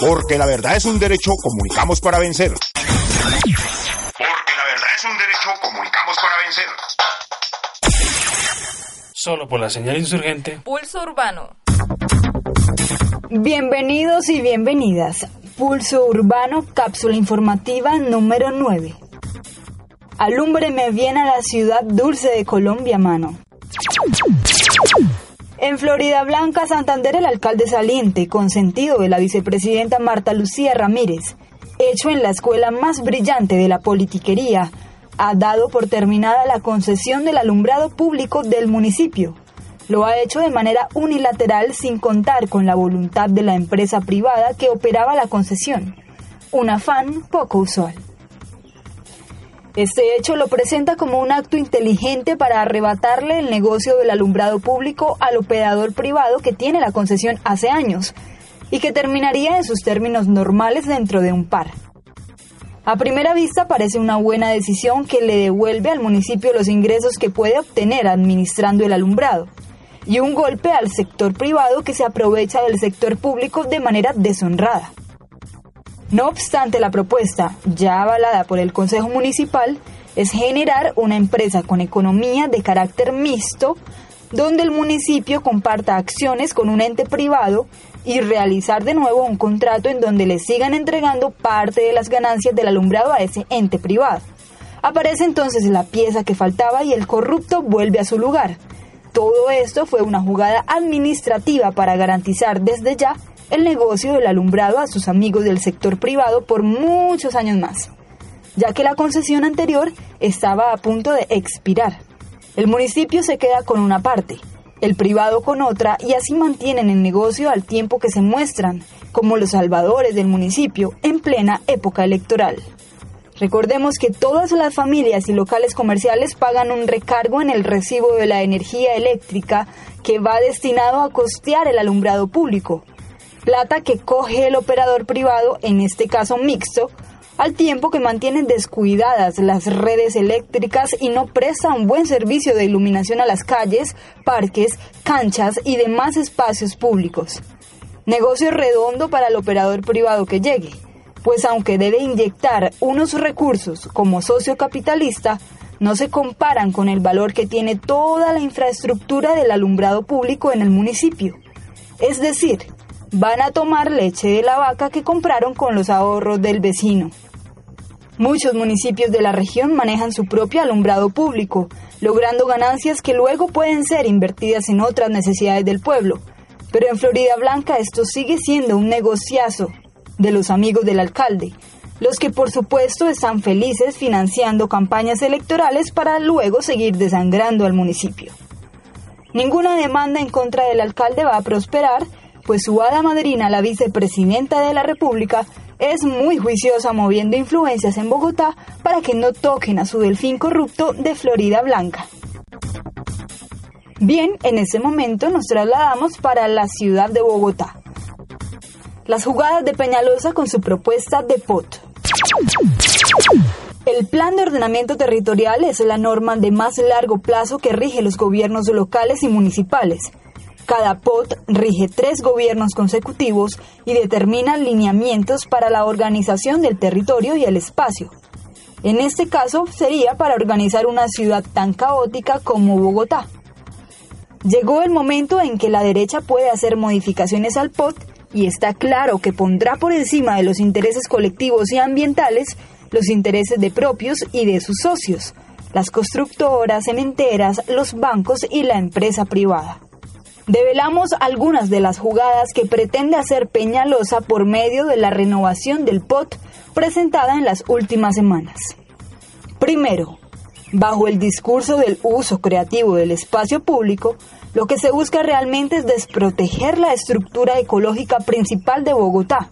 Porque la verdad es un derecho, comunicamos para vencer. Porque la verdad es un derecho, comunicamos para vencer. Solo por la señal insurgente. Pulso Urbano. Bienvenidos y bienvenidas. Pulso Urbano, cápsula informativa número 9. Alúmbreme bien a la ciudad dulce de Colombia, mano. En Florida Blanca, Santander, el alcalde saliente, consentido de la vicepresidenta Marta Lucía Ramírez, hecho en la escuela más brillante de la politiquería, ha dado por terminada la concesión del alumbrado público del municipio. Lo ha hecho de manera unilateral sin contar con la voluntad de la empresa privada que operaba la concesión. Un afán poco usual. Este hecho lo presenta como un acto inteligente para arrebatarle el negocio del alumbrado público al operador privado que tiene la concesión hace años y que terminaría en sus términos normales dentro de un par. A primera vista parece una buena decisión que le devuelve al municipio los ingresos que puede obtener administrando el alumbrado y un golpe al sector privado que se aprovecha del sector público de manera deshonrada. No obstante, la propuesta, ya avalada por el Consejo Municipal, es generar una empresa con economía de carácter mixto, donde el municipio comparta acciones con un ente privado y realizar de nuevo un contrato en donde le sigan entregando parte de las ganancias del alumbrado a ese ente privado. Aparece entonces la pieza que faltaba y el corrupto vuelve a su lugar. Todo esto fue una jugada administrativa para garantizar desde ya el negocio del alumbrado a sus amigos del sector privado por muchos años más, ya que la concesión anterior estaba a punto de expirar. El municipio se queda con una parte, el privado con otra y así mantienen el negocio al tiempo que se muestran como los salvadores del municipio en plena época electoral. Recordemos que todas las familias y locales comerciales pagan un recargo en el recibo de la energía eléctrica que va destinado a costear el alumbrado público, plata que coge el operador privado, en este caso mixto, al tiempo que mantienen descuidadas las redes eléctricas y no presta un buen servicio de iluminación a las calles, parques, canchas y demás espacios públicos. Negocio redondo para el operador privado que llegue, pues aunque debe inyectar unos recursos como socio capitalista, no se comparan con el valor que tiene toda la infraestructura del alumbrado público en el municipio. Es decir, van a tomar leche de la vaca que compraron con los ahorros del vecino. Muchos municipios de la región manejan su propio alumbrado público, logrando ganancias que luego pueden ser invertidas en otras necesidades del pueblo. Pero en Florida Blanca esto sigue siendo un negociazo de los amigos del alcalde, los que por supuesto están felices financiando campañas electorales para luego seguir desangrando al municipio. Ninguna demanda en contra del alcalde va a prosperar pues su hada madrina, la vicepresidenta de la República, es muy juiciosa moviendo influencias en Bogotá para que no toquen a su delfín corrupto de Florida Blanca. Bien, en ese momento nos trasladamos para la ciudad de Bogotá. Las jugadas de Peñalosa con su propuesta de POT. El Plan de Ordenamiento Territorial es la norma de más largo plazo que rige los gobiernos locales y municipales cada POT rige tres gobiernos consecutivos y determina lineamientos para la organización del territorio y el espacio. En este caso sería para organizar una ciudad tan caótica como Bogotá. Llegó el momento en que la derecha puede hacer modificaciones al POT y está claro que pondrá por encima de los intereses colectivos y ambientales los intereses de propios y de sus socios, las constructoras, cementeras, los bancos y la empresa privada. Develamos algunas de las jugadas que pretende hacer Peñalosa por medio de la renovación del POT presentada en las últimas semanas. Primero, bajo el discurso del uso creativo del espacio público, lo que se busca realmente es desproteger la estructura ecológica principal de Bogotá,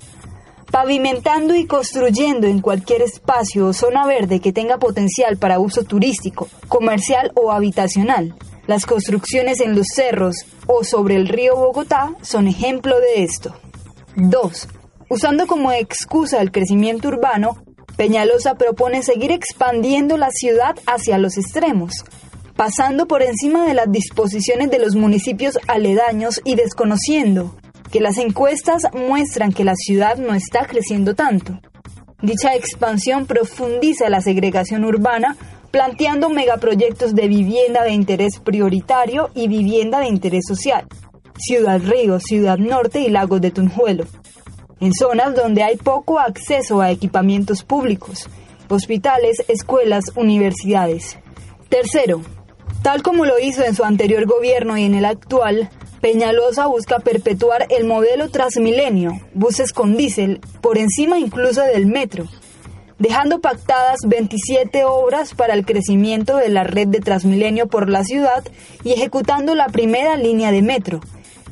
pavimentando y construyendo en cualquier espacio o zona verde que tenga potencial para uso turístico, comercial o habitacional las construcciones en los cerros o sobre el río Bogotá son ejemplo de esto. 2. Usando como excusa el crecimiento urbano, Peñalosa propone seguir expandiendo la ciudad hacia los extremos, pasando por encima de las disposiciones de los municipios aledaños y desconociendo que las encuestas muestran que la ciudad no está creciendo tanto. Dicha expansión profundiza la segregación urbana, planteando megaproyectos de vivienda de interés prioritario y vivienda de interés social. Ciudad Río, Ciudad Norte y Lagos de Tunjuelo. En zonas donde hay poco acceso a equipamientos públicos, hospitales, escuelas, universidades. Tercero, tal como lo hizo en su anterior gobierno y en el actual, Peñalosa busca perpetuar el modelo Transmilenio, buses con diésel, por encima incluso del metro, dejando pactadas 27 obras para el crecimiento de la red de Transmilenio por la ciudad y ejecutando la primera línea de metro,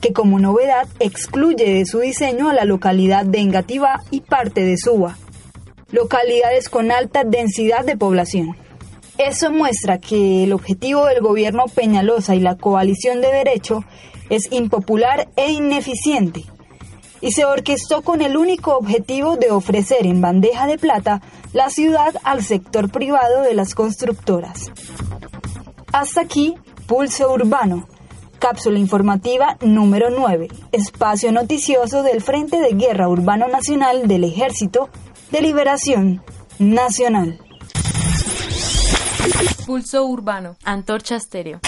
que como novedad excluye de su diseño a la localidad de Engativá y parte de Suba, localidades con alta densidad de población. Eso muestra que el objetivo del gobierno Peñalosa y la coalición de derecho es impopular e ineficiente y se orquestó con el único objetivo de ofrecer en bandeja de plata la ciudad al sector privado de las constructoras. Hasta aquí, Pulso Urbano, cápsula informativa número 9, espacio noticioso del Frente de Guerra Urbano Nacional del Ejército de Liberación Nacional. Pulso Urbano, Antorcha Estéreo.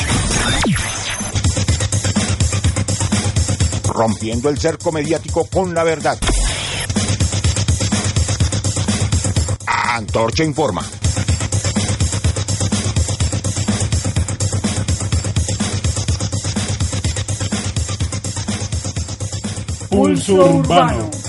Rompiendo el cerco mediático con la verdad. Antorcha Informa. Pulso Urbano.